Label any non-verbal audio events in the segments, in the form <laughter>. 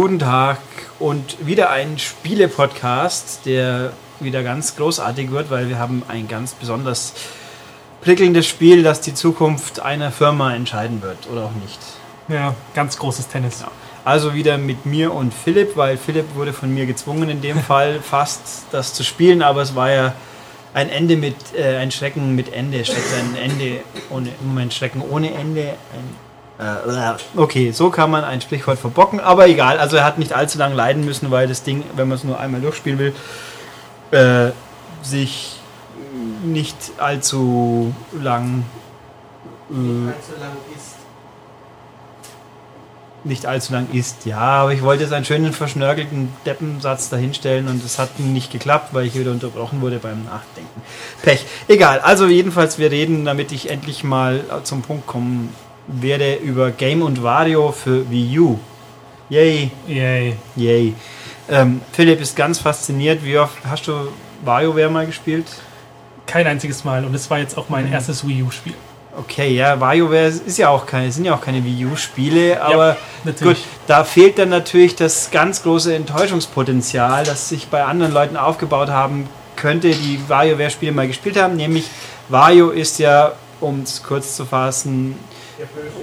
Guten Tag und wieder ein Spiele-Podcast, der wieder ganz großartig wird, weil wir haben ein ganz besonders prickelndes Spiel, das die Zukunft einer Firma entscheiden wird oder auch nicht. Ja, ganz großes Tennis. Ja. Also wieder mit mir und Philipp, weil Philipp wurde von mir gezwungen in dem <laughs> Fall fast das zu spielen, aber es war ja ein Ende mit äh, ein Schrecken mit Ende statt ein Ende ohne Moment Schrecken ohne Ende. Ein, okay, so kann man ein Sprichwort verbocken, aber egal. Also er hat nicht allzu lange leiden müssen, weil das Ding, wenn man es nur einmal durchspielen will, äh, sich nicht allzu lang, äh, nicht allzu lang ist nicht allzu lang ist. Ja, aber ich wollte jetzt einen schönen verschnörkelten Deppensatz dahinstellen und es hat nicht geklappt, weil ich wieder unterbrochen wurde beim Nachdenken. Pech. Egal. Also jedenfalls, wir reden, damit ich endlich mal zum Punkt kommen werde, über Game und Wario für Wii U. Yay. Yay. Yay. Ähm, Philipp ist ganz fasziniert. Wie oft hast du WarioWare mal gespielt? Kein einziges Mal und es war jetzt auch mein mhm. erstes Wii U-Spiel. Okay, ja, WarioWare ist ja auch keine, sind ja auch keine Wii U-Spiele, aber ja, gut, da fehlt dann natürlich das ganz große Enttäuschungspotenzial, das sich bei anderen Leuten aufgebaut haben könnte, die WarioWare-Spiele mal gespielt haben. Nämlich Wario ist ja, um es kurz zu fassen,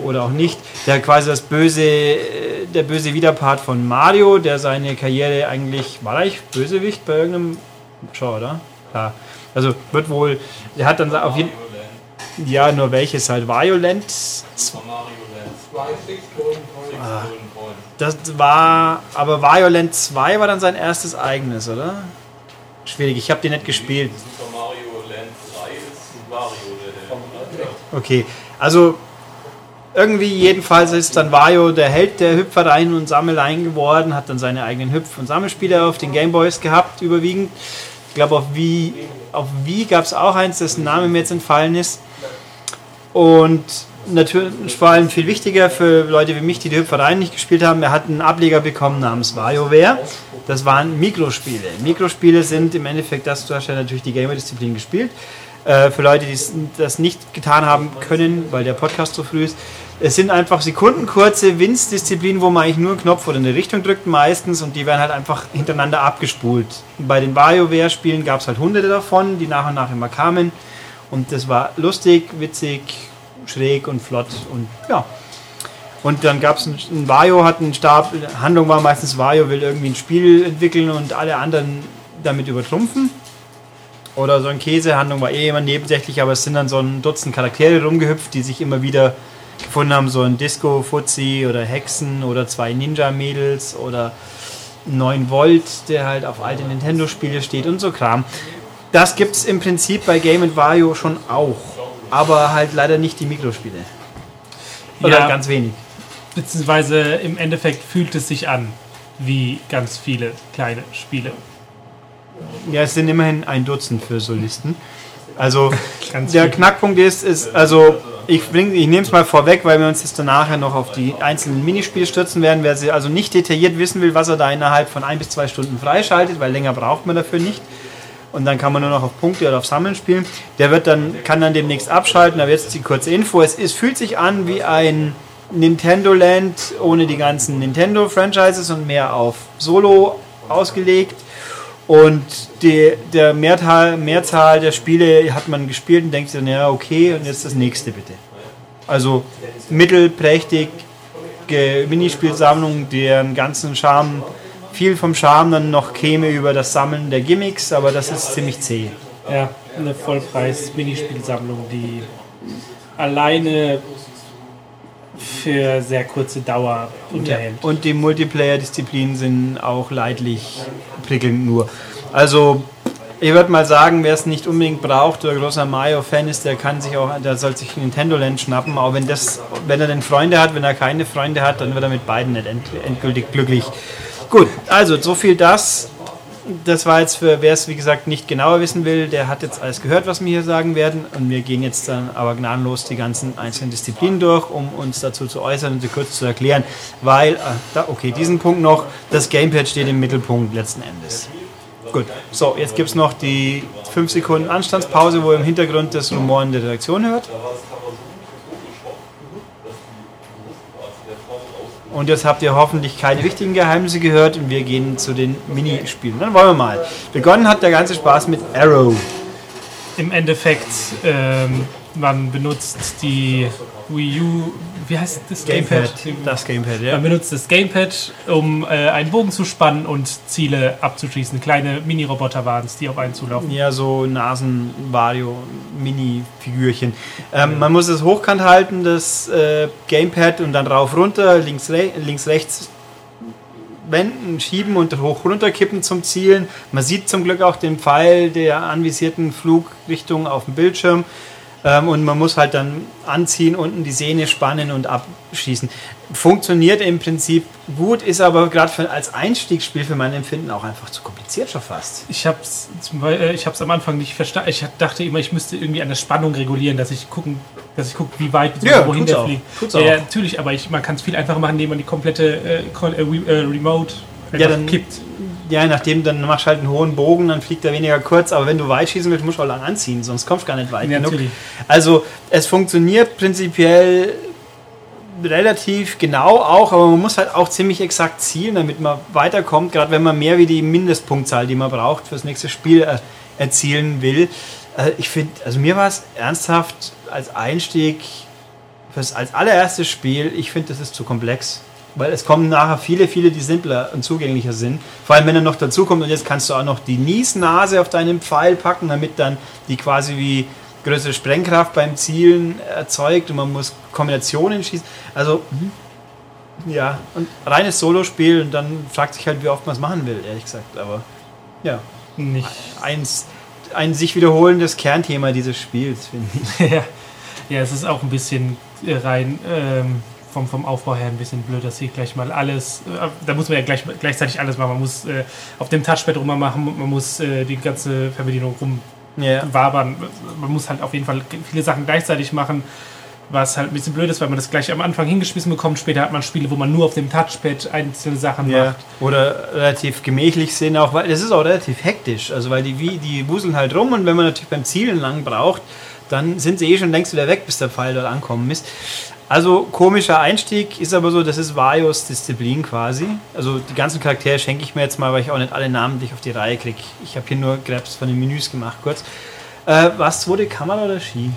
oder auch nicht, der quasi das böse, der böse Widerpart von Mario, der seine Karriere eigentlich, war er eigentlich Bösewicht bei irgendeinem Show, oder? Ja. Also wird wohl, er hat dann auf jeden ja, nur welches halt? Violent? Ah, das war, aber Violent 2 war dann sein erstes eigenes, oder? Schwierig, ich habe die nicht gespielt. Okay, also irgendwie jedenfalls ist dann Wario der Held der Hüpfereien und Sammeleien geworden, hat dann seine eigenen Hüpf- und Sammelspiele auf den Gameboys gehabt, überwiegend. Ich glaube, auf Wii, auf Wii gab es auch eins, dessen Name mir jetzt entfallen ist. Und natürlich vor allem viel wichtiger für Leute wie mich, die die Hüpfereien nicht gespielt haben, er hat einen Ableger bekommen namens WarioWare. Das waren Mikrospiele. Mikrospiele sind im Endeffekt, das du hast ja natürlich die Gamer-Disziplin gespielt. Äh, für Leute, die das nicht getan haben können, weil der Podcast so früh ist, es sind einfach sekundenkurze Winzdisziplinen, wo man eigentlich nur einen Knopf oder eine Richtung drückt meistens und die werden halt einfach hintereinander abgespult. Bei den WarioWare-Spielen gab es halt hunderte davon, die nach und nach immer kamen. Und das war lustig, witzig, schräg und flott und ja. Und dann gab es ein Vario, hat einen Stab, Handlung war meistens Vario will irgendwie ein Spiel entwickeln und alle anderen damit übertrumpfen. Oder so ein Käse, Handlung war eh immer nebensächlich, aber es sind dann so ein Dutzend Charaktere rumgehüpft, die sich immer wieder gefunden haben, so ein Disco, Fuzzi oder Hexen oder zwei Ninja-Mädels oder 9 Volt, der halt auf alte Nintendo-Spiele steht und so Kram. Das gibt es im Prinzip bei Game Wario schon auch, aber halt leider nicht die Mikrospiele. Oder ja, ganz wenig. Beziehungsweise im Endeffekt fühlt es sich an wie ganz viele kleine Spiele. Ja, es sind immerhin ein Dutzend für Solisten. Also der. Knackpunkt ist, ist also ich, ich nehme es mal vorweg, weil wir uns jetzt danach noch auf die einzelnen Minispiele stürzen werden. Wer sie also nicht detailliert wissen will, was er da innerhalb von ein bis zwei Stunden freischaltet, weil länger braucht man dafür nicht und dann kann man nur noch auf Punkte oder auf Sammeln spielen. Der wird dann, kann dann demnächst abschalten, aber jetzt die kurze Info. Es, es fühlt sich an wie ein Nintendo Land ohne die ganzen Nintendo-Franchises und mehr auf Solo ausgelegt. Und die, der Mehrzahl, Mehrzahl der Spiele hat man gespielt und denkt dann, ja, okay, und jetzt das nächste bitte. Also mittelprächtig Minispielsammlung, deren ganzen Charme viel vom Charme dann noch käme über das Sammeln der Gimmicks, aber das ist ziemlich zäh. Ja, eine Vollpreis-Minispielsammlung, die alleine für sehr kurze Dauer unterhält. Ja, und die Multiplayer-Disziplinen sind auch leidlich prickelnd nur. Also ich würde mal sagen, wer es nicht unbedingt braucht oder großer Mario-Fan ist, der kann sich auch, der soll sich Nintendo Land schnappen. Auch wenn das, wenn er denn Freunde hat, wenn er keine Freunde hat, dann wird er mit beiden nicht endgültig glücklich. Gut, also so viel das. Das war jetzt für wer es wie gesagt nicht genauer wissen will, der hat jetzt alles gehört, was wir hier sagen werden. Und wir gehen jetzt dann aber gnadenlos die ganzen einzelnen Disziplinen durch, um uns dazu zu äußern und sie kurz zu erklären. Weil, äh, okay, diesen Punkt noch, das Gamepad steht im Mittelpunkt letzten Endes. Gut, so, jetzt gibt es noch die 5 Sekunden Anstandspause, wo ihr im Hintergrund das Rumoren der Redaktion hört. Und jetzt habt ihr hoffentlich keine wichtigen Geheimnisse gehört und wir gehen zu den Minispielen. Dann wollen wir mal. Begonnen hat der ganze Spaß mit Arrow. Im Endeffekt, ähm, man benutzt die Wii U wie heißt das Gamepad? Das Gamepad, ja. Man benutzt das Gamepad, um äh, einen Bogen zu spannen und Ziele abzuschießen. Kleine Mini-Roboter waren es, die auf einen zulaufen. Ja, so Nasen-Vario-Mini-Figürchen. Ähm, man muss es hochkant halten, das äh, Gamepad, und dann rauf runter, links, re links rechts wenden, schieben und hoch runter kippen zum Zielen. Man sieht zum Glück auch den Pfeil der anvisierten Flugrichtung auf dem Bildschirm. Ähm, und man muss halt dann anziehen, unten die Sehne spannen und abschießen. Funktioniert im Prinzip gut, ist aber gerade als Einstiegsspiel für mein Empfinden auch einfach zu kompliziert schon fast. Ich habe es äh, ich am Anfang nicht verstanden. Ich dachte immer, ich müsste irgendwie an der Spannung regulieren, dass ich gucken, dass ich gucke, wie weit ja, wohin der fliegt. Ja, natürlich, aber ich, man kann es viel einfacher machen, indem man die komplette äh, äh, Remote ja, dann kippt ja, nachdem dann machst du halt einen hohen Bogen, dann fliegt er weniger kurz, aber wenn du weit schießen willst, musst du auch lang anziehen, sonst kommst du gar nicht weit ja, genug. Natürlich. Also es funktioniert prinzipiell relativ genau auch, aber man muss halt auch ziemlich exakt zielen, damit man weiterkommt, gerade wenn man mehr wie die Mindestpunktzahl, die man braucht fürs nächste Spiel äh, erzielen will. Äh, ich finde, also mir war es ernsthaft als Einstieg, fürs, als allererstes Spiel, ich finde, das ist zu komplex. Weil es kommen nachher viele, viele, die simpler und zugänglicher sind. Vor allem, wenn er noch dazu kommt und jetzt kannst du auch noch die Niesnase auf deinen Pfeil packen, damit dann die quasi wie größere Sprengkraft beim Zielen erzeugt und man muss Kombinationen schießen. Also, ja, und reines Solospiel und dann fragt sich halt, wie oft man es machen will, ehrlich gesagt. Aber ja, nicht. Eins, ein sich wiederholendes Kernthema dieses Spiels, finde ich. ja. <laughs> ja, es ist auch ein bisschen rein. Ähm vom, vom Aufbau her ein bisschen blöd, dass sie gleich mal alles, äh, da muss man ja gleich, gleichzeitig alles machen. Man muss äh, auf dem Touchpad rum machen, man muss äh, die ganze Fernbedienung rumwabern. Yeah. Man muss halt auf jeden Fall viele Sachen gleichzeitig machen, was halt ein bisschen blöd ist, weil man das gleich am Anfang hingeschmissen bekommt. Später hat man Spiele, wo man nur auf dem Touchpad einzelne Sachen yeah. macht. Oder relativ gemächlich sind auch, weil es ist auch relativ hektisch. Also weil die, die wuseln halt rum und wenn man natürlich beim Zielen lang braucht, dann sind sie eh schon längst wieder weg, bis der Pfeil dort ankommen ist. Also komischer Einstieg ist aber so, das ist Varios Disziplin quasi. Also die ganzen Charaktere schenke ich mir jetzt mal, weil ich auch nicht alle namentlich auf die Reihe kriege. Ich habe hier nur Grabs von den Menüs gemacht kurz. Äh, was wurde Kamera oder Ski?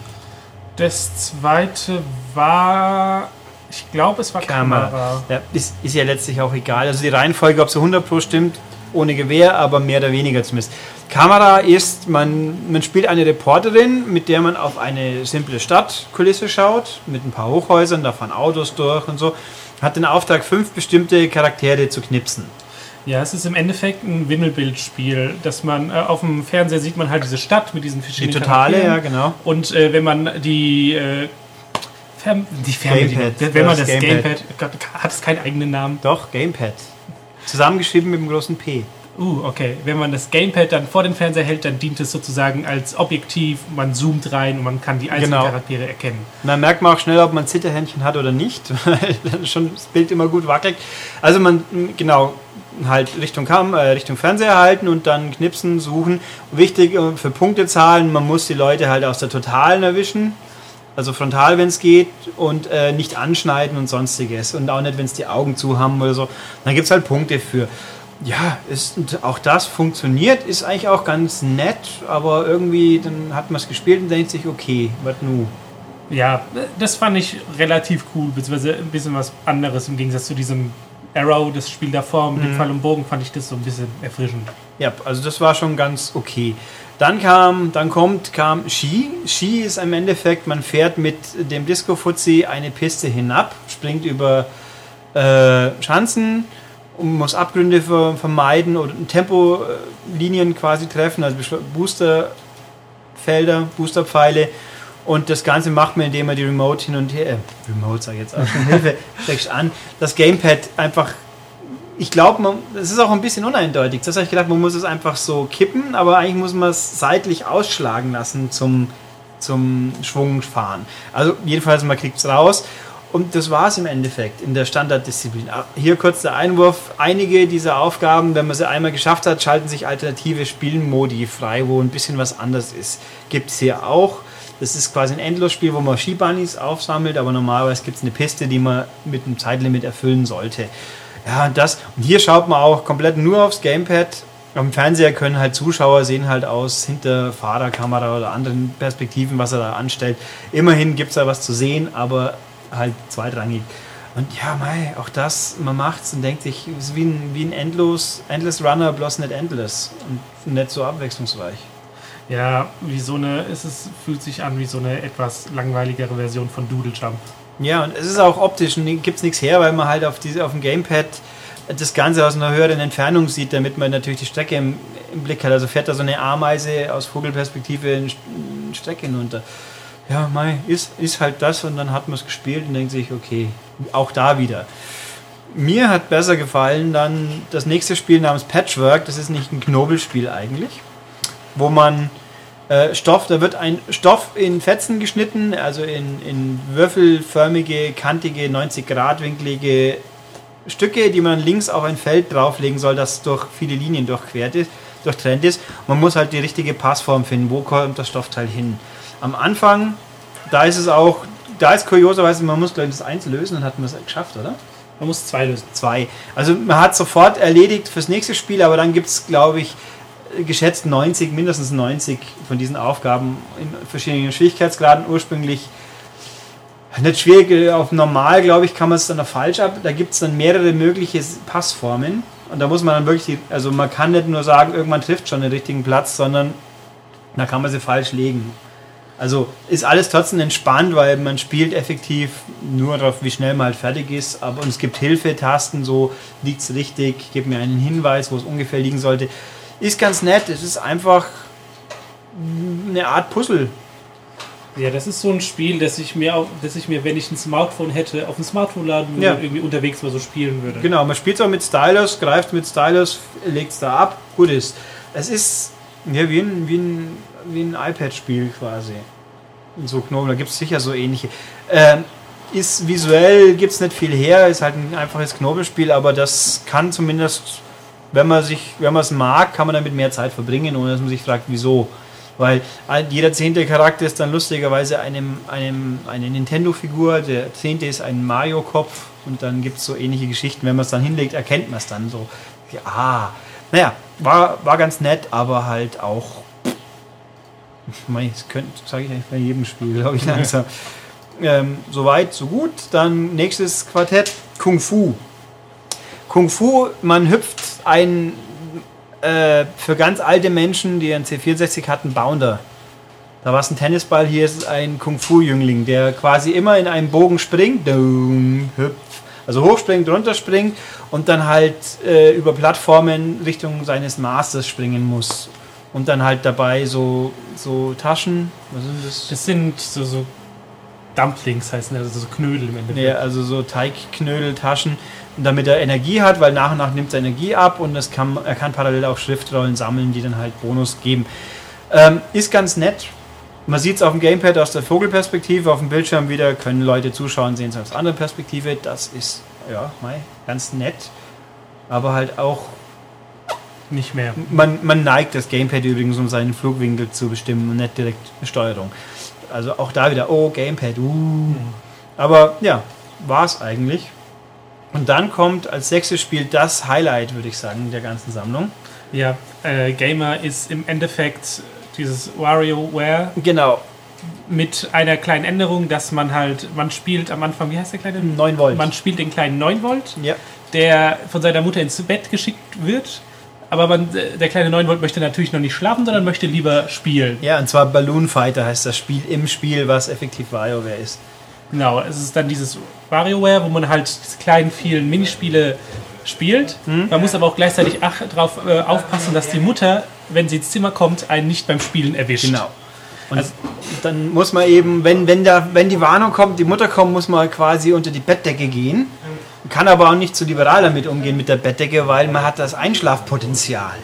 Das zweite war, ich glaube es war Kamera. Kamera. Ja, ist, ist ja letztlich auch egal. Also die Reihenfolge, ob es 100 Pro stimmt, ohne Gewehr, aber mehr oder weniger zumindest. Kamera ist, man, man spielt eine Reporterin, mit der man auf eine simple Stadtkulisse schaut, mit ein paar Hochhäusern, da fahren Autos durch und so. Hat den Auftrag, fünf bestimmte Charaktere zu knipsen. Ja, es ist im Endeffekt ein Wimmelbildspiel, dass man äh, auf dem Fernseher sieht man halt diese Stadt mit diesen verschiedenen Die totale, ja, genau. Und äh, wenn man die äh, Fern die Fernbedienung, wenn man das, das Gamepad, Gamepad hat es keinen eigenen Namen? Doch, Gamepad. Zusammengeschrieben mit dem großen P. Uh, okay. Wenn man das Gamepad dann vor den Fernseher hält, dann dient es sozusagen als Objektiv. Man zoomt rein und man kann die einzelnen genau. Charaktere erkennen. Dann merkt man auch schnell, ob man Zitterhändchen hat oder nicht, <laughs> weil dann schon das Bild immer gut wackelt. Also man, genau, halt Richtung, Kam äh, Richtung Fernseher halten und dann knipsen, suchen. Wichtig äh, für Punktezahlen, man muss die Leute halt aus der Totalen erwischen. Also frontal, wenn es geht, und äh, nicht anschneiden und sonstiges. Und auch nicht, wenn es die Augen zu haben oder so. Dann gibt es halt Punkte für. Ja, ist, auch das funktioniert, ist eigentlich auch ganz nett, aber irgendwie, dann hat man es gespielt und denkt sich, okay, was nu? Ja, das fand ich relativ cool, beziehungsweise ein bisschen was anderes im Gegensatz zu diesem Arrow, das Spiel davor mit mhm. dem Pfeil und Bogen, fand ich das so ein bisschen erfrischend. Ja, also das war schon ganz okay. Dann kam, dann kommt, kam Ski. Ski ist im Endeffekt, man fährt mit dem Disco Fuzzi eine Piste hinab, springt über äh, Schanzen, und muss Abgründe vermeiden oder Tempolinien quasi treffen, also Boosterfelder, Boosterpfeile. Und das Ganze macht man, indem man die Remote hin und her, äh, Remote sag ich jetzt auch schon, <laughs> Hilfe, steckst an, das Gamepad einfach, ich glaube, es ist auch ein bisschen uneindeutig. Das habe ich gedacht, man muss es einfach so kippen, aber eigentlich muss man es seitlich ausschlagen lassen zum, zum Schwung fahren. Also jedenfalls, man kriegt es raus und das war es im Endeffekt in der Standarddisziplin. Hier kurz der Einwurf. Einige dieser Aufgaben, wenn man sie einmal geschafft hat, schalten sich alternative Spielmodi frei, wo ein bisschen was anders ist. Gibt es hier auch. Das ist quasi ein Endlosspiel, wo man Skibunnies aufsammelt, aber normalerweise gibt es eine Piste, die man mit einem Zeitlimit erfüllen sollte. Ja, das. Und hier schaut man auch komplett nur aufs Gamepad. Dem Fernseher können halt Zuschauer sehen halt aus hinter Fahrerkamera oder anderen Perspektiven, was er da anstellt. Immerhin gibt es da was zu sehen, aber halt zweitrangig. Und ja, mei, auch das, man macht's und denkt sich, es ist wie ein, wie ein Endlos, Endless Runner, bloß nicht Endless und nicht so abwechslungsreich. Ja, wie so eine, es ist, fühlt sich an wie so eine etwas langweiligere Version von Doodle Jump. Ja, und es ist auch optisch, gibt es nichts her, weil man halt auf, diese, auf dem Gamepad das Ganze aus einer höheren Entfernung sieht, damit man natürlich die Strecke im, im Blick hat. Also fährt da so eine Ameise aus Vogelperspektive eine Strecke hinunter. Ja, mei, ist, ist halt das und dann hat man es gespielt und denkt sich, okay, auch da wieder. Mir hat besser gefallen dann das nächste Spiel namens Patchwork. Das ist nicht ein Knobelspiel eigentlich, wo man äh, Stoff, da wird ein Stoff in Fetzen geschnitten, also in, in würfelförmige, kantige, 90-Grad-winklige Stücke, die man links auf ein Feld drauflegen soll, das durch viele Linien durchquert ist, durchtrennt ist. Man muss halt die richtige Passform finden. Wo kommt das Stoffteil hin? Am Anfang, da ist es auch, da ist kurioserweise, man muss gleich das eins lösen, dann hat man es geschafft, oder? Man muss zwei lösen. Zwei. Also man hat sofort erledigt fürs nächste Spiel, aber dann gibt es, glaube ich, geschätzt 90, mindestens 90 von diesen Aufgaben in verschiedenen Schwierigkeitsgraden. Ursprünglich nicht schwierig, auf normal, glaube ich, kann man es dann noch falsch ab. Da gibt es dann mehrere mögliche Passformen. Und da muss man dann wirklich, also man kann nicht nur sagen, irgendwann trifft schon den richtigen Platz, sondern da kann man sie falsch legen. Also ist alles trotzdem entspannt, weil man spielt effektiv nur darauf, wie schnell man halt fertig ist. Aber und es gibt Hilfetasten, so liegt es richtig, gib mir einen Hinweis, wo es ungefähr liegen sollte. Ist ganz nett. Es ist einfach eine Art Puzzle. Ja, das ist so ein Spiel, das ich mir, das ich mir, wenn ich ein Smartphone hätte, auf dem Smartphone laden würde, ja. irgendwie unterwegs mal so spielen würde. Genau, man spielt auch mit Stylus, greift mit Stylus, legt es da ab, gut ist. Es ist ja, wie ein, wie ein, wie ein iPad-Spiel quasi. So Knoblauch, da gibt es sicher so ähnliche. Ähm, ist visuell, gibt es nicht viel her, ist halt ein einfaches Knobelspiel, aber das kann zumindest wenn man sich, wenn man es mag, kann man damit mehr Zeit verbringen, ohne dass man sich fragt, wieso. Weil jeder zehnte Charakter ist dann lustigerweise einem, einem, eine Nintendo-Figur, der zehnte ist ein Mario-Kopf und dann gibt es so ähnliche Geschichten. Wenn man es dann hinlegt, erkennt man es dann so. Ja, ah, naja, war, war ganz nett, aber halt auch. Das könnte, sage ich eigentlich bei jedem Spiel, glaube ich, langsam. ähm, Soweit, so gut. Dann nächstes Quartett, Kung Fu. Kung Fu, man hüpft ein äh, für ganz alte Menschen, die einen C64 hatten, Bounder. Da war es ein Tennisball, hier ist ein Kung Fu-Jüngling, der quasi immer in einem Bogen springt, hüpft, also hochspringt, runterspringt und dann halt äh, über Plattformen Richtung seines Masters springen muss. Und dann halt dabei so, so Taschen, was sind das? Das sind so, so Dumplings heißen, also so Knödel im Endeffekt. Ja, also so Teigknödeltaschen damit er Energie hat, weil nach und nach nimmt er Energie ab und es kann, er kann parallel auch Schriftrollen sammeln, die dann halt Bonus geben. Ähm, ist ganz nett. Man sieht es auf dem Gamepad aus der Vogelperspektive, auf dem Bildschirm wieder können Leute zuschauen, sehen es aus anderer Perspektive. Das ist, ja, mei, ganz nett. Aber halt auch nicht mehr. Man, man neigt das Gamepad übrigens, um seinen Flugwinkel zu bestimmen und nicht direkt Steuerung. Also auch da wieder, oh, Gamepad, uh. Mhm. Aber ja, war es eigentlich. Und dann kommt als sechstes Spiel das Highlight, würde ich sagen, der ganzen Sammlung. Ja, äh, Gamer ist im Endeffekt dieses WarioWare. Genau. Mit einer kleinen Änderung, dass man halt, man spielt am Anfang, wie heißt der kleine? 9 Volt. Man spielt den kleinen 9 Volt, ja. der von seiner Mutter ins Bett geschickt wird. Aber man, der kleine 9 Volt möchte natürlich noch nicht schlafen, sondern möchte lieber spielen. Ja, und zwar Balloon Fighter heißt das Spiel im Spiel, was effektiv WarioWare ist. Genau, es ist dann dieses WarioWare, wo man halt diese kleinen, vielen Minispiele spielt. Mhm. Man muss aber auch gleichzeitig darauf äh, aufpassen, dass die Mutter, wenn sie ins Zimmer kommt, einen nicht beim Spielen erwischt. Genau. Und also, dann muss man eben, wenn, wenn, da, wenn die Warnung kommt, die Mutter kommt, muss man quasi unter die Bettdecke gehen. Kann aber auch nicht zu liberal damit umgehen mit der Bettdecke, weil man hat das Einschlafpotenzial.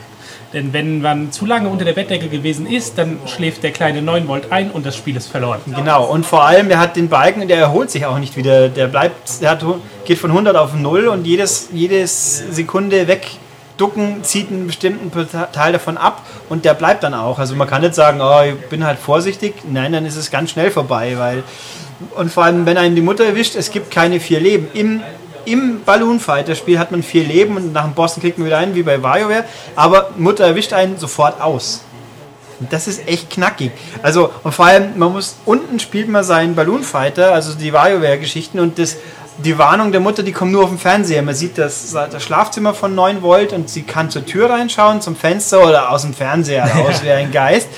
Denn wenn man zu lange unter der Bettdecke gewesen ist, dann schläft der kleine 9 Volt ein und das Spiel ist verloren. Genau, und vor allem, er hat den Balken, der erholt sich auch nicht wieder. Der bleibt, der hat, geht von 100 auf 0 und jedes, jedes Sekunde weg ducken, zieht einen bestimmten Teil davon ab und der bleibt dann auch. Also man kann nicht sagen, oh, ich bin halt vorsichtig. Nein, dann ist es ganz schnell vorbei, weil und vor allem, wenn einem die Mutter erwischt, es gibt keine vier Leben. Im, im Balloon Fighter Spiel hat man vier Leben und nach dem Bossen kriegt man wieder ein, wie bei WarioWare, aber Mutter erwischt einen sofort aus. Das ist echt knackig. Also, und vor allem, man muss, unten spielt man seinen Balloon Fighter, also die WarioWare-Geschichten und das, die Warnung der Mutter, die kommt nur auf dem Fernseher. Man sieht das, das Schlafzimmer von 9 Volt und sie kann zur Tür reinschauen, zum Fenster oder aus dem Fernseher raus, <laughs> wie ein Geist.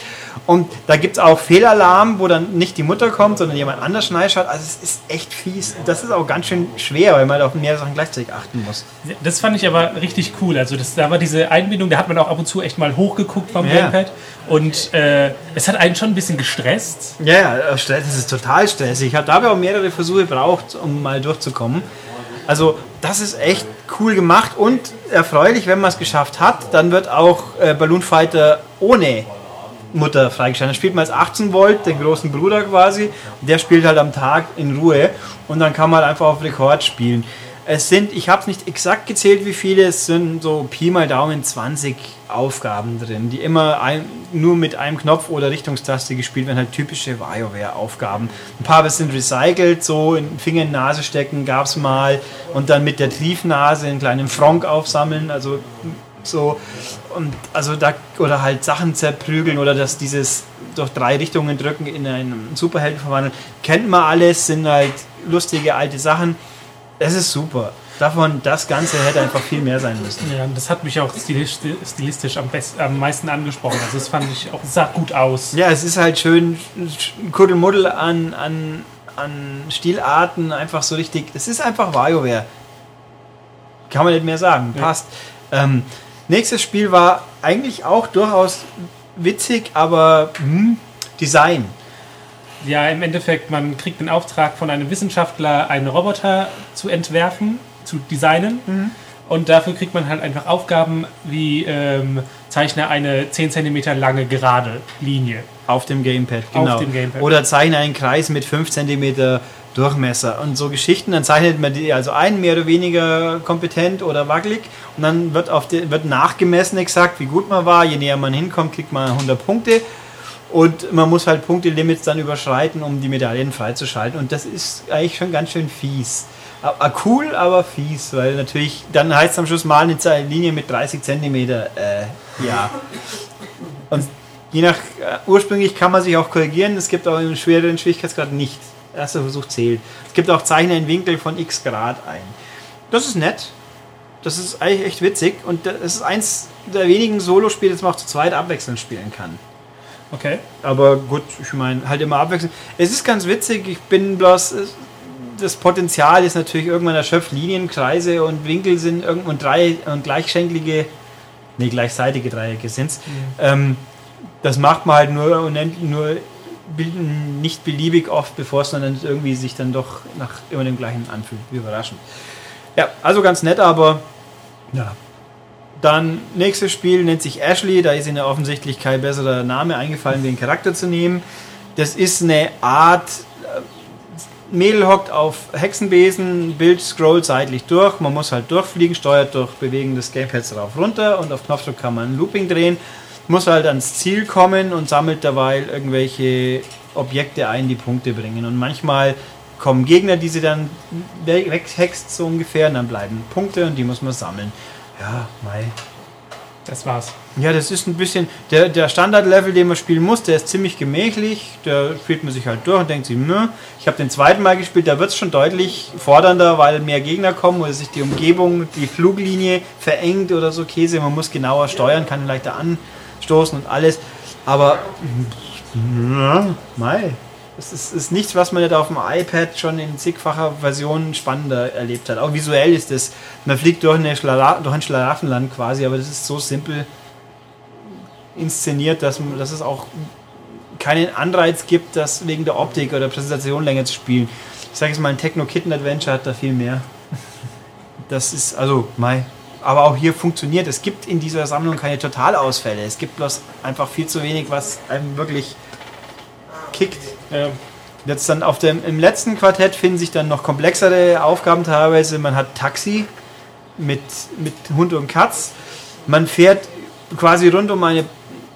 Und da gibt es auch Fehlalarm, wo dann nicht die Mutter kommt, sondern jemand anders schneidschaut. Also es ist echt fies. Das ist auch ganz schön schwer, weil man auf mehrere Sachen gleichzeitig achten muss. Das fand ich aber richtig cool. Also das, da war diese Einbindung, da hat man auch ab und zu echt mal hochgeguckt vom ja. Gamepad. Und äh, es hat einen schon ein bisschen gestresst. Ja, ja, das ist total stressig. Ich habe dabei auch mehrere Versuche gebraucht, um mal durchzukommen. Also das ist echt cool gemacht und erfreulich, wenn man es geschafft hat. Dann wird auch äh, Balloon Fighter ohne Mutter freigeschaltet. Dann spielt man als 18 Volt, den großen Bruder quasi, und der spielt halt am Tag in Ruhe und dann kann man halt einfach auf Rekord spielen. Es sind, ich habe es nicht exakt gezählt, wie viele, es sind so Pi mal Daumen 20 Aufgaben drin, die immer ein, nur mit einem Knopf oder Richtungstaste gespielt werden, halt typische WarioWare-Aufgaben. Ein paar sind recycelt, so in Finger in Nase stecken gab es mal und dann mit der Triefnase einen kleinen Fronk aufsammeln, also so. Und also da oder halt Sachen zerprügeln oder dass dieses durch drei Richtungen drücken in einen Superhelden verwandeln. Kennt man alles sind halt lustige alte Sachen. Es ist super. Davon das Ganze hätte einfach viel mehr sein müssen. Ja das hat mich auch stilistisch am, best, am meisten angesprochen. Also das fand ich auch sah gut aus. Ja es ist halt schön Kuddelmuddel an an an Stilarten einfach so richtig es ist einfach WarioWare kann man nicht mehr sagen passt. Ja. ähm, Nächstes Spiel war eigentlich auch durchaus witzig, aber hm, Design. Ja, im Endeffekt, man kriegt den Auftrag von einem Wissenschaftler, einen Roboter zu entwerfen, zu designen. Mhm. Und dafür kriegt man halt einfach Aufgaben wie ähm, zeichne eine 10 cm lange gerade Linie. Auf dem Gamepad, genau. Auf dem Gamepad. Oder zeichne einen Kreis mit 5 cm Durchmesser und so Geschichten. Dann zeichnet man die also ein, mehr oder weniger kompetent oder wackelig und dann wird, auf die, wird nachgemessen exakt, wie gut man war. Je näher man hinkommt, kriegt man 100 Punkte und man muss halt Punktelimits dann überschreiten, um die Medaillen freizuschalten und das ist eigentlich schon ganz schön fies. Cool, aber fies, weil natürlich, dann heißt es am Schluss mal eine Linie mit 30 cm. Äh, ja. Und je nach, äh, ursprünglich kann man sich auch korrigieren, es gibt auch einen schwereren Schwierigkeitsgrad nicht erster Versuch zählt. Es gibt auch Zeichne einen Winkel von x Grad ein. Das ist nett. Das ist eigentlich echt witzig und das ist eins der wenigen Solo-Spiele, das man auch zu zweit abwechselnd spielen kann. Okay. Aber gut, ich meine, halt immer abwechselnd. Es ist ganz witzig, ich bin bloß. Das Potenzial ist natürlich irgendwann erschöpft. Linien, Kreise und Winkel sind irgendwo und drei und gleichschenklige, nee, gleichseitige Dreiecke sind es. Mhm. Ähm, das macht man halt nur, unendlich, nur nicht beliebig oft, bevor es dann irgendwie sich dann doch nach immer dem gleichen anfühlt. Wie überraschend. Ja, also ganz nett, aber ja. Dann nächstes Spiel nennt sich Ashley, da ist ihnen offensichtlich kein besserer Name eingefallen, den Charakter zu nehmen. Das ist eine Art äh, Mädel hockt auf Hexenbesen, Bild scrollt seitlich durch, man muss halt durchfliegen, steuert durch Bewegen des Gamepads rauf runter und auf Knopfdruck kann man ein Looping drehen muss halt ans Ziel kommen und sammelt dabei irgendwelche Objekte ein, die Punkte bringen. Und manchmal kommen Gegner, die sie dann weghext so ungefähr, und dann bleiben Punkte und die muss man sammeln. Ja, Mai. Das war's. Ja, das ist ein bisschen. Der, der Standard-Level, den man spielen muss, der ist ziemlich gemächlich. Da spielt man sich halt durch und denkt sich, Mö. ich habe den zweiten Mal gespielt, da wird es schon deutlich fordernder, weil mehr Gegner kommen oder sich die Umgebung, die Fluglinie verengt oder so Käse. Man muss genauer steuern, kann leichter an stoßen und alles. Aber, ja, mei. Es ist, ist, nichts, was man nicht auf dem iPad schon in zigfacher Version spannender erlebt hat. Auch visuell ist es. Man fliegt durch, eine Schlara, durch ein Schlaraffenland quasi, aber das ist so simpel inszeniert, dass, dass es auch keinen Anreiz gibt, das wegen der Optik oder Präsentation länger zu spielen. Ich sage jetzt mal, ein Techno-Kitten-Adventure hat da viel mehr. Das ist, also, Mai, aber auch hier funktioniert. Es gibt in dieser Sammlung keine Totalausfälle. Es gibt bloß einfach viel zu wenig, was einem wirklich kickt. Ja. Jetzt dann auf dem im letzten Quartett finden sich dann noch komplexere Aufgaben teilweise. Man hat Taxi mit, mit Hund und Katz. Man fährt quasi rund um eine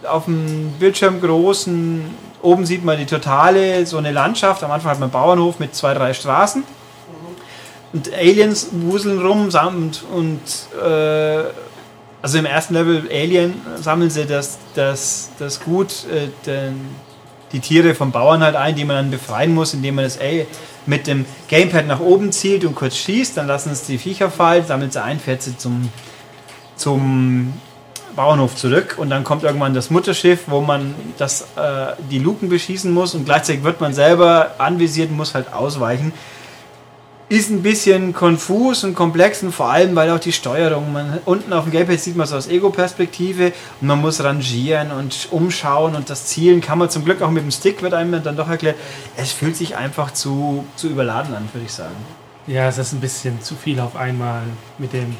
auf dem Bildschirm großen, oben sieht man die totale, so eine Landschaft. Am Anfang hat man einen Bauernhof mit zwei, drei Straßen. Und Aliens wuseln rum und, und äh, also im ersten Level Alien sammeln sie das, das, das Gut, äh, den, die Tiere vom Bauern halt ein, die man dann befreien muss, indem man das A mit dem Gamepad nach oben zielt und kurz schießt, dann lassen es die Viecher fallen, sammelt sie ein, fährt sie zum, zum Bauernhof zurück. Und dann kommt irgendwann das Mutterschiff, wo man das, äh, die Luken beschießen muss. Und gleichzeitig wird man selber anvisiert und muss halt ausweichen ist ein bisschen konfus und komplex und vor allem, weil auch die Steuerung, man, unten auf dem Gamepad sieht man es aus Ego-Perspektive und man muss rangieren und umschauen und das Zielen kann man zum Glück auch mit dem Stick, wird einem dann doch erklärt. Es fühlt sich einfach zu, zu überladen an, würde ich sagen. Ja, es ist ein bisschen zu viel auf einmal mit dem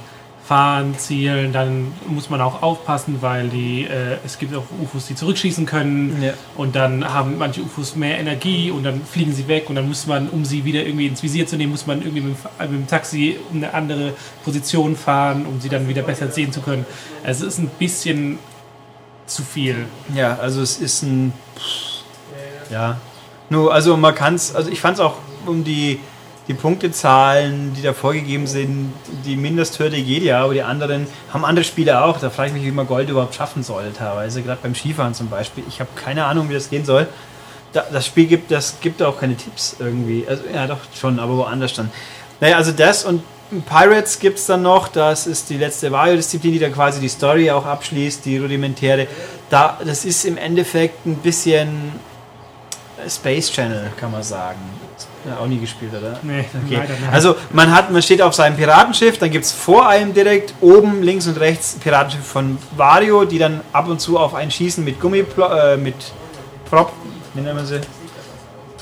fahren, zielen, dann muss man auch aufpassen, weil die, äh, es gibt auch UFOs, die zurückschießen können ja. und dann haben manche UFOs mehr Energie und dann fliegen sie weg und dann muss man, um sie wieder irgendwie ins Visier zu nehmen, muss man irgendwie mit, mit dem Taxi um eine andere Position fahren, um sie dann wieder besser sehen zu können. Also es ist ein bisschen zu viel. Ja, also es ist ein, ja, nur, also man kann es, also ich fand es auch um die die Punktezahlen, die da vorgegeben sind, die Mindesthürde geht ja, aber die anderen haben andere Spiele auch. Da frage ich mich, wie man Gold überhaupt schaffen soll, teilweise, gerade beim Skifahren zum Beispiel. Ich habe keine Ahnung, wie das gehen soll. das Spiel gibt, das gibt auch keine Tipps irgendwie. Also, ja, doch schon, aber woanders dann. Naja, also das und Pirates gibt es dann noch, das ist die letzte Vario-Disziplin, die dann quasi die Story auch abschließt, die rudimentäre. Da, das ist im Endeffekt ein bisschen Space Channel, kann man sagen. Ja, auch nie gespielt, oder? Nee, okay. leider nicht. Also man hat, man steht auf seinem Piratenschiff, dann gibt es vor einem direkt oben, links und rechts Piratenschiff von Vario, die dann ab und zu auf einen schießen mit Gummi, äh, mit Prop, wie nennen wir sie?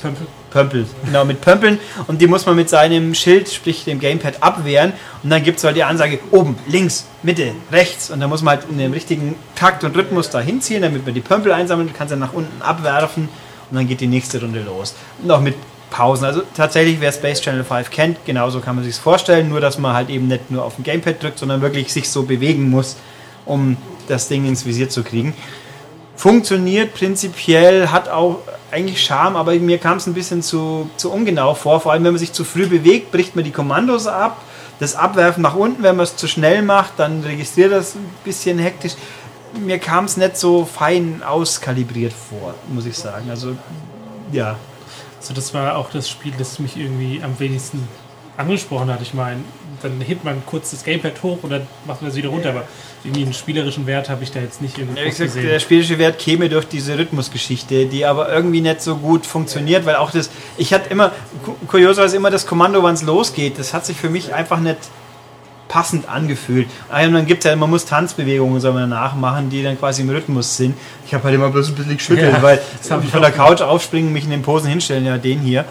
Pömpel. Pömpel, genau, mit Pömpeln. Und die muss man mit seinem Schild, sprich dem Gamepad, abwehren. Und dann gibt es halt die Ansage, oben, links, Mitte, rechts. Und da muss man halt in dem richtigen Takt und Rhythmus da hinziehen, damit man die Pömpel einsammelt, kann sie dann nach unten abwerfen und dann geht die nächste Runde los. Und auch mit Pausen. Also tatsächlich, wer Space Channel 5 kennt, genauso kann man sich vorstellen, nur dass man halt eben nicht nur auf dem Gamepad drückt, sondern wirklich sich so bewegen muss, um das Ding ins Visier zu kriegen. Funktioniert prinzipiell, hat auch eigentlich Charme, aber mir kam es ein bisschen zu, zu ungenau vor. Vor allem, wenn man sich zu früh bewegt, bricht man die Kommandos ab. Das Abwerfen nach unten, wenn man es zu schnell macht, dann registriert das ein bisschen hektisch. Mir kam es nicht so fein auskalibriert vor, muss ich sagen. Also, ja, also das war auch das Spiel, das mich irgendwie am wenigsten angesprochen hat. Ich meine, dann hebt man kurz das Gamepad hoch und dann macht man es wieder runter, aber irgendwie einen spielerischen Wert habe ich da jetzt nicht irgendwie ja, gesehen. Der spielerische Wert käme durch diese Rhythmusgeschichte, die aber irgendwie nicht so gut funktioniert, weil auch das, ich hatte immer, kurioserweise immer das Kommando, wann es losgeht, das hat sich für mich einfach nicht passend angefühlt. Ah, und dann gibt es ja, man muss Tanzbewegungen soll man nachmachen, die dann quasi im Rhythmus sind. Ich habe halt immer bloß ein bisschen geschüttelt, ja, weil ich von der Couch aufspringen, mich in den Posen hinstellen, ja, den hier.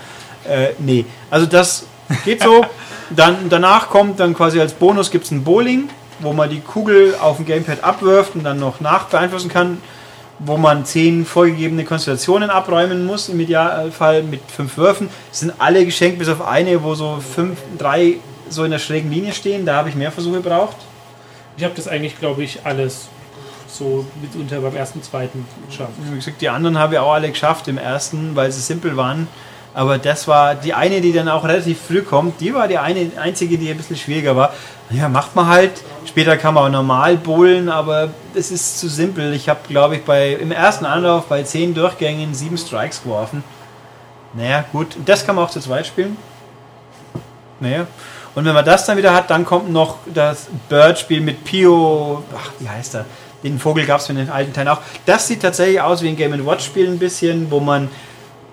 Äh, nee, also das geht so. <laughs> dann, danach kommt dann quasi als Bonus gibt es ein Bowling, wo man die Kugel auf dem Gamepad abwirft und dann noch nachbeeinflussen kann, wo man zehn vorgegebene Konstellationen abräumen muss, im Idealfall mit fünf Würfen. Das sind alle geschenkt, bis auf eine, wo so fünf, drei so in der schrägen Linie stehen. Da habe ich mehr Versuche gebraucht. Ich habe das eigentlich, glaube ich, alles so mitunter beim ersten, zweiten geschafft. Wie gesagt, die anderen habe ich auch alle geschafft im ersten, weil sie simpel waren. Aber das war die eine, die dann auch relativ früh kommt, die war die eine, einzige, die ein bisschen schwieriger war. Ja, macht man halt. Später kann man auch normal bowlen, aber es ist zu simpel. Ich habe, glaube ich, bei, im ersten Anlauf bei zehn Durchgängen sieben Strikes geworfen. Naja, gut. Das kann man auch zu zweit spielen. Naja. Und wenn man das dann wieder hat, dann kommt noch das Bird-Spiel mit Pio. Ach, wie heißt er? Den Vogel gab es für den alten Teil auch. Das sieht tatsächlich aus wie ein Game Watch-Spiel ein bisschen, wo man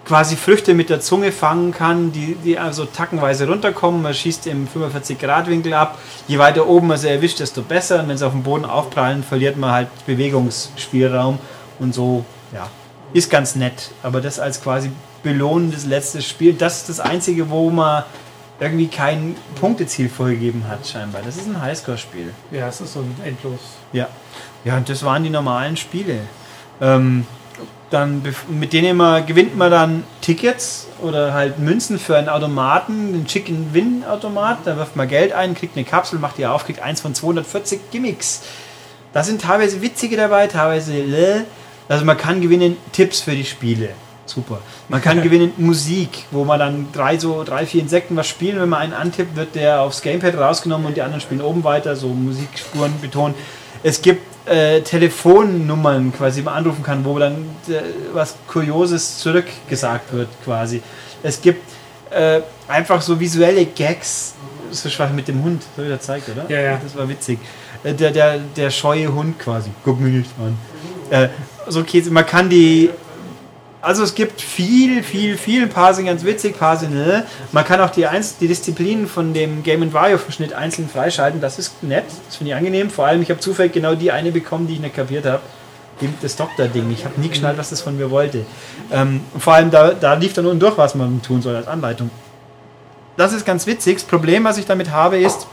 quasi Früchte mit der Zunge fangen kann, die, die also tackenweise runterkommen. Man schießt im 45-Grad-Winkel ab. Je weiter oben man sie erwischt, desto besser. Und wenn sie auf dem Boden aufprallen, verliert man halt Bewegungsspielraum. Und so, ja, ist ganz nett. Aber das als quasi belohnendes letztes Spiel, das ist das Einzige, wo man irgendwie kein Punkteziel vorgegeben hat, scheinbar. Das ist ein Highscore-Spiel. Ja, es ist so ein Endlos. Ja. Ja, und das waren die normalen Spiele. Ähm, dann mit denen immer gewinnt man dann Tickets oder halt Münzen für einen Automaten, einen Chicken Win Automat. Da wirft man Geld ein, kriegt eine Kapsel, macht die auf, kriegt eins von 240 Gimmicks. Da sind teilweise witzige dabei, teilweise. Äh, also man kann gewinnen Tipps für die Spiele. Super. Man kann <laughs> gewinnen Musik, wo man dann drei, so drei, vier Insekten was spielen. Wenn man einen antippt, wird der aufs Gamepad rausgenommen und die anderen spielen oben weiter, so Musikspuren betonen. Es gibt äh, Telefonnummern quasi, die man anrufen kann, wo dann äh, was Kurioses zurückgesagt wird quasi. Es gibt äh, einfach so visuelle Gags, so schwach mit dem Hund, so wie der zeigt, oder? Ja, ja. Das war witzig. Äh, der, der, der scheue Hund quasi. Guck mich nicht an. Äh, so Käse, man kann die also es gibt viel, viel, viel. Sind ganz witzig, sind ne. Man kann auch die, Einz die Disziplinen von dem Game Vario Verschnitt einzeln freischalten. Das ist nett, das finde ich angenehm. Vor allem, ich habe zufällig genau die eine bekommen, die ich nicht kapiert habe. Das Doktor-Ding. Ich habe nie geschnallt, was das von mir wollte. Ähm, vor allem, da, da lief dann unten durch, was man tun soll als Anleitung. Das ist ganz witzig. Das Problem, was ich damit habe, ist,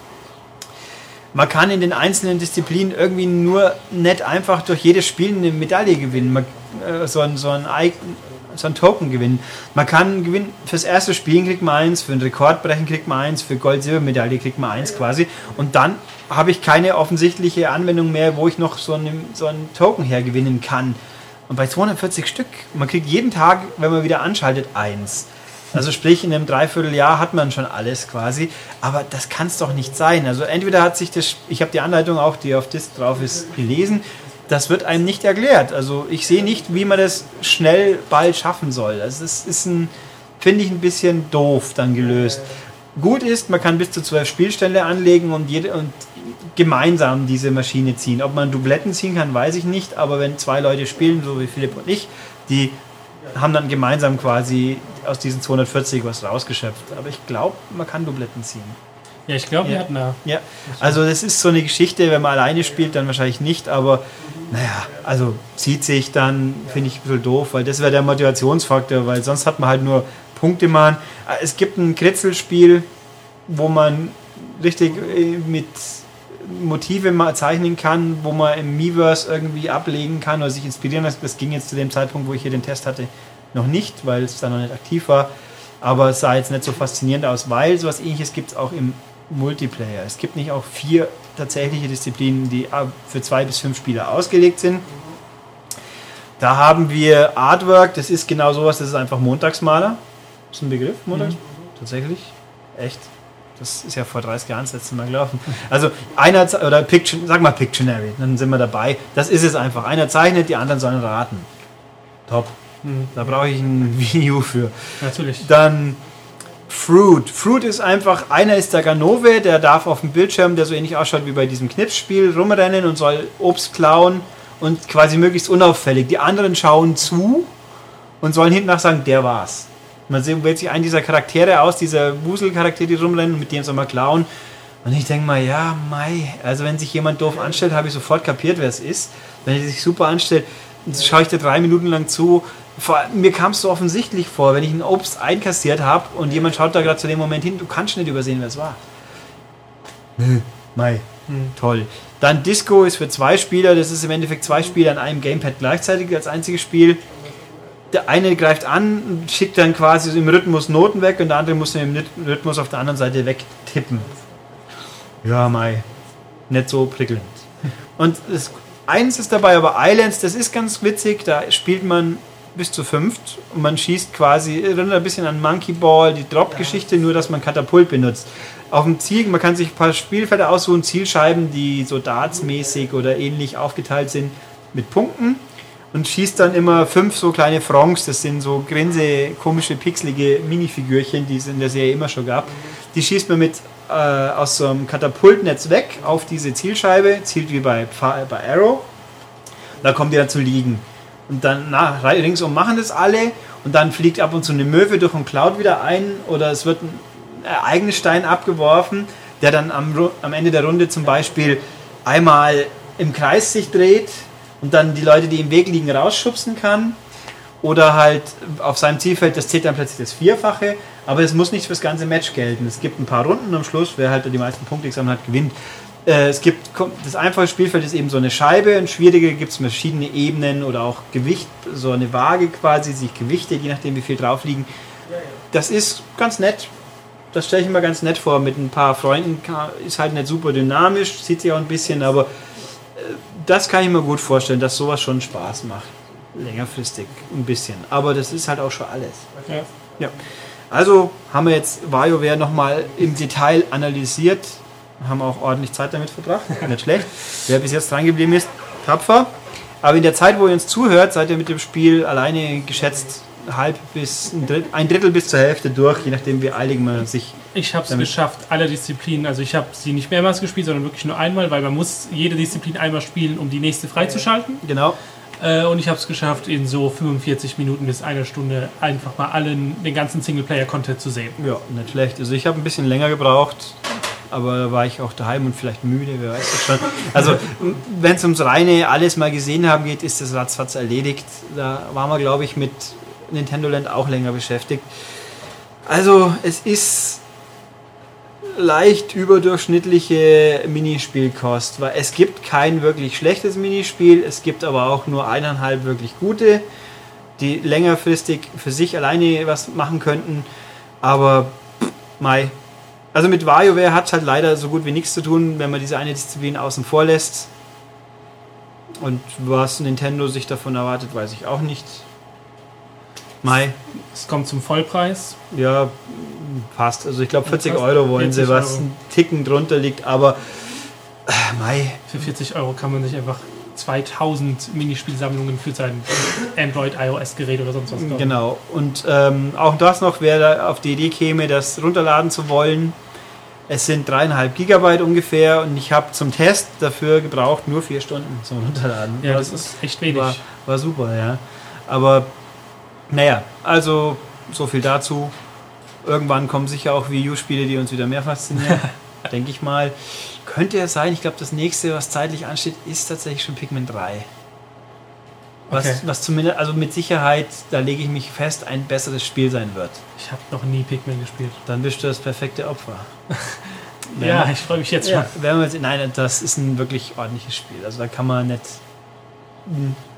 man kann in den einzelnen Disziplinen irgendwie nur nicht einfach durch jedes Spiel eine Medaille gewinnen. Man, äh, so, ein, so, ein, so ein Token gewinnen. Man kann gewinnen, fürs erste Spielen kriegt man eins, für ein Rekordbrechen kriegt man eins, für Gold-Silber-Medaille kriegt man eins quasi. Und dann habe ich keine offensichtliche Anwendung mehr, wo ich noch so einen, so einen Token hergewinnen kann. Und bei 240 Stück, man kriegt jeden Tag, wenn man wieder anschaltet, eins. Also sprich, in einem Dreivierteljahr hat man schon alles quasi. Aber das kann es doch nicht sein. Also entweder hat sich das, ich habe die Anleitung auch, die auf Disk drauf ist, gelesen. Das wird einem nicht erklärt. Also ich sehe nicht, wie man das schnell bald schaffen soll. Also es ist ein, finde ich, ein bisschen doof dann gelöst. Gut ist, man kann bis zu zwölf Spielstände anlegen und, jede, und gemeinsam diese Maschine ziehen. Ob man Dubletten ziehen kann, weiß ich nicht. Aber wenn zwei Leute spielen, so wie Philipp und ich, die haben dann gemeinsam quasi aus diesen 240 was rausgeschöpft. Aber ich glaube, man kann Dubletten ziehen. Ja, ich glaube, ja. wir hatten da. Ja, also das ist so eine Geschichte, wenn man alleine spielt, dann wahrscheinlich nicht, aber naja, also zieht sich dann, finde ich ein bisschen doof, weil das wäre der Motivationsfaktor, weil sonst hat man halt nur Punkte machen. Es gibt ein Kritzelspiel, wo man richtig äh, mit Motive mal zeichnen kann, wo man im Miiverse irgendwie ablegen kann oder sich inspirieren lässt. Das ging jetzt zu dem Zeitpunkt, wo ich hier den Test hatte, noch nicht, weil es da noch nicht aktiv war. Aber es sah jetzt nicht so faszinierend aus, weil sowas ähnliches gibt es auch im Multiplayer. Es gibt nicht auch vier tatsächliche Disziplinen, die für zwei bis fünf Spieler ausgelegt sind. Da haben wir Artwork, das ist genau sowas, das ist einfach Montagsmaler. Ist ein Begriff, Montags? Mhm. Tatsächlich? Echt? Das ist ja vor 30 Jahren das letzte Mal gelaufen. Also einer, oder Picture, sag mal Pictionary, dann sind wir dabei. Das ist es einfach. Einer zeichnet, die anderen sollen raten. Top. Mhm. Da brauche ich ein <laughs> Video für. Natürlich. Dann Fruit. Fruit ist einfach, einer ist der Ganove, der darf auf dem Bildschirm, der so ähnlich ausschaut wie bei diesem Knipsspiel, rumrennen und soll Obst klauen und quasi möglichst unauffällig. Die anderen schauen zu und sollen hinten nach sagen, der war's. Man wählt sich einen dieser Charaktere aus, dieser Wuselcharaktere, die rumrennen, mit dem soll man klauen. Und ich denke mal, ja, Mai, also wenn sich jemand doof anstellt, habe ich sofort kapiert, wer es ist. Wenn er sich super anstellt, schaue ich da drei Minuten lang zu. Vor, mir kam es so offensichtlich vor, wenn ich ein Obst einkassiert habe und jemand schaut da gerade zu dem Moment hin, du kannst nicht übersehen, wer es war. Mai, hm. toll. Dann Disco ist für zwei Spieler, das ist im Endeffekt zwei Spieler an einem Gamepad gleichzeitig als einziges Spiel der eine greift an und schickt dann quasi im Rhythmus Noten weg und der andere muss im Rhythmus auf der anderen Seite wegtippen. Ja, Mai. Nicht so prickelnd. Und das, eins ist dabei aber Islands, das ist ganz witzig, da spielt man bis zu fünft und man schießt quasi, erinnert ein bisschen an Monkey Ball, die Drop-Geschichte, nur dass man Katapult benutzt. Auf dem Ziel, man kann sich ein paar Spielfelder aussuchen, Zielscheiben, die so dartsmäßig oder ähnlich aufgeteilt sind mit Punkten und schießt dann immer fünf so kleine Fronks, das sind so grinse, komische, pixelige Minifigürchen, die es in der Serie immer schon gab. Die schießt man mit äh, aus so einem Katapultnetz weg auf diese Zielscheibe, zielt wie bei, bei Arrow. Da kommt die dann zu liegen. Und dann na, ringsum machen das alle und dann fliegt ab und zu eine Möwe durch und klaut wieder ein oder es wird ein Ereignisstein abgeworfen, der dann am, am Ende der Runde zum Beispiel einmal im Kreis sich dreht und dann die Leute, die im Weg liegen, rausschubsen kann. Oder halt auf seinem Zielfeld, das zählt dann plötzlich das Vierfache. Aber es muss nicht fürs ganze Match gelten. Es gibt ein paar Runden am Schluss, wer halt die meisten Punkte gesammelt hat, gewinnt. Äh, es gibt das einfache Spielfeld ist eben so eine Scheibe, ein schwierige gibt es verschiedene Ebenen oder auch Gewicht, so eine Waage quasi, sich Gewichte, je nachdem wie viel drauf liegen. Das ist ganz nett. Das stelle ich mir ganz nett vor. Mit ein paar Freunden ist halt nicht super dynamisch, sieht sich auch ein bisschen, aber das kann ich mir gut vorstellen, dass sowas schon Spaß macht. Längerfristig ein bisschen. Aber das ist halt auch schon alles. Ja. Ja. Also haben wir jetzt WarioWare nochmal im Detail analysiert. Haben auch ordentlich Zeit damit verbracht. <laughs> Nicht schlecht. Wer bis jetzt dran geblieben ist, tapfer. Aber in der Zeit, wo ihr uns zuhört, seid ihr mit dem Spiel alleine geschätzt halb bis ein Drittel, ein Drittel bis zur Hälfte durch, je nachdem wie eilig man sich. Ich habe es geschafft, alle Disziplinen, also ich habe sie nicht mehrmals gespielt, sondern wirklich nur einmal, weil man muss jede Disziplin einmal spielen, um die nächste freizuschalten. Genau. Äh, und ich habe es geschafft, in so 45 Minuten bis eine Stunde einfach mal allen, den ganzen Singleplayer-Content zu sehen. Ja, nicht schlecht. Also ich habe ein bisschen länger gebraucht, aber da war ich auch daheim und vielleicht müde, wer weiß das schon. Also wenn es ums reine alles mal gesehen haben geht, ist das ratzfatz erledigt. Da waren wir, glaube ich, mit Nintendo Land auch länger beschäftigt. Also es ist leicht überdurchschnittliche Minispielkost, weil es gibt kein wirklich schlechtes Minispiel, es gibt aber auch nur eineinhalb wirklich gute, die längerfristig für sich alleine was machen könnten, aber pff, Mai. Also mit WarioWare hat es halt leider so gut wie nichts zu tun, wenn man diese eine Disziplin außen vor lässt. Und was Nintendo sich davon erwartet, weiß ich auch nicht. Mai. Es kommt zum Vollpreis. Ja, passt. Also ich glaube 40 Fast Euro wollen 40 sie, was Euro. einen Ticken drunter liegt, aber äh, Mai, Für 40 Euro kann man sich einfach 2000 Minispielsammlungen für sein Android, iOS-Gerät oder sonst was kaufen. genau. Und ähm, auch das noch, wer da auf die Idee käme, das runterladen zu wollen. Es sind dreieinhalb Gigabyte ungefähr und ich habe zum Test dafür gebraucht nur vier Stunden zum Runterladen. Ja, Was das ist echt wenig. war, war super, ja. Aber naja, also so viel dazu. Irgendwann kommen sicher auch Wii U-Spiele, die uns wieder mehr faszinieren. <laughs> Denke ich mal. Könnte ja sein, ich glaube, das nächste, was zeitlich ansteht, ist tatsächlich schon Pikmin 3. Was, Okay. was zumindest, also mit Sicherheit, da lege ich mich fest, ein besseres Spiel sein wird. Ich habe noch nie Pikmin gespielt. Dann bist du das perfekte Opfer. <laughs> Ja, ich freue mich jetzt schon. ja wir jetzt, nein, das ist ein wirklich ordentliches Spiel. Also da kann man nicht.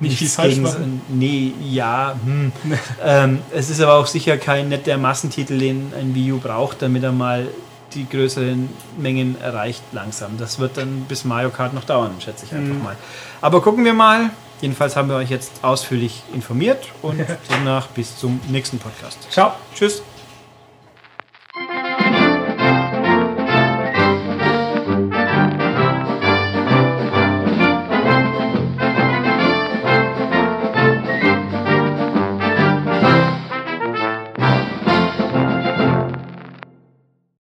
Nicht viel falsch gegen- machen. Nee, ja. Hm. <laughs> ähm, es ist aber auch sicher kein nicht der Massentitel, den ein Wii U braucht, damit er mal die größeren Mengen erreicht langsam. Das wird dann bis Mario Kart noch dauern, schätze ich einfach Mhm. mal. Aber gucken wir mal. Jedenfalls haben wir euch jetzt ausführlich informiert und <laughs> demnach bis zum nächsten Podcast. Ciao. Tschüss.